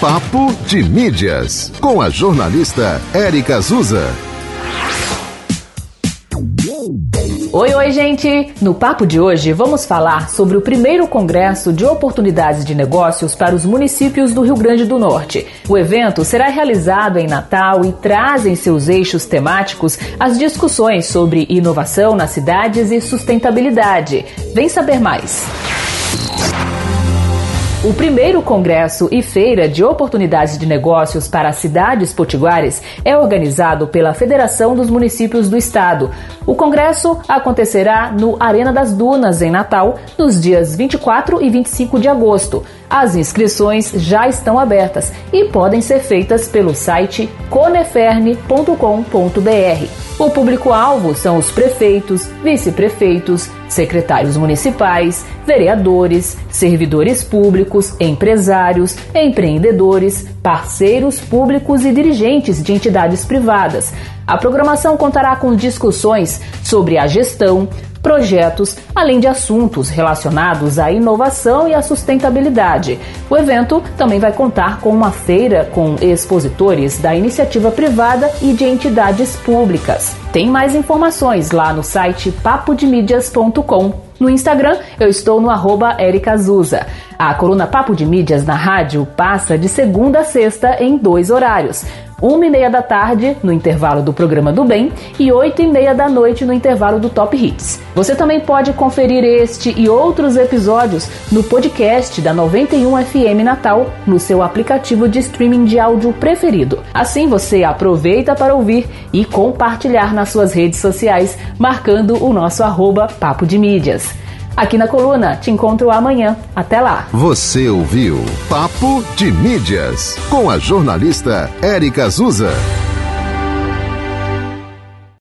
Papo de Mídias, com a jornalista Érica Azusa. Oi, oi, gente! No papo de hoje vamos falar sobre o primeiro Congresso de Oportunidades de Negócios para os municípios do Rio Grande do Norte. O evento será realizado em Natal e traz em seus eixos temáticos as discussões sobre inovação nas cidades e sustentabilidade. Vem saber mais! O primeiro Congresso e Feira de Oportunidades de Negócios para Cidades Potiguares é organizado pela Federação dos Municípios do Estado. O congresso acontecerá no Arena das Dunas, em Natal, nos dias 24 e 25 de agosto. As inscrições já estão abertas e podem ser feitas pelo site coneferne.com.br. O público-alvo são os prefeitos, vice-prefeitos, secretários municipais, vereadores, servidores públicos, empresários, empreendedores, parceiros públicos e dirigentes de entidades privadas. A programação contará com discussões sobre a gestão, projetos, além de assuntos relacionados à inovação e à sustentabilidade. O evento também vai contar com uma feira com expositores da iniciativa privada e de entidades públicas. Tem mais informações lá no site papodemídias.com. No Instagram, eu estou no arroba Azusa. A coluna Papo de Mídias na rádio passa de segunda a sexta em dois horários uma e meia da tarde no intervalo do programa do Bem e oito e meia da noite no intervalo do Top Hits. Você também pode conferir este e outros episódios no podcast da 91 FM Natal no seu aplicativo de streaming de áudio preferido. Assim você aproveita para ouvir e compartilhar nas suas redes sociais, marcando o nosso arroba Papo de Mídias. Aqui na coluna, te encontro amanhã. Até lá. Você ouviu Papo de Mídias com a jornalista Érica Azusa.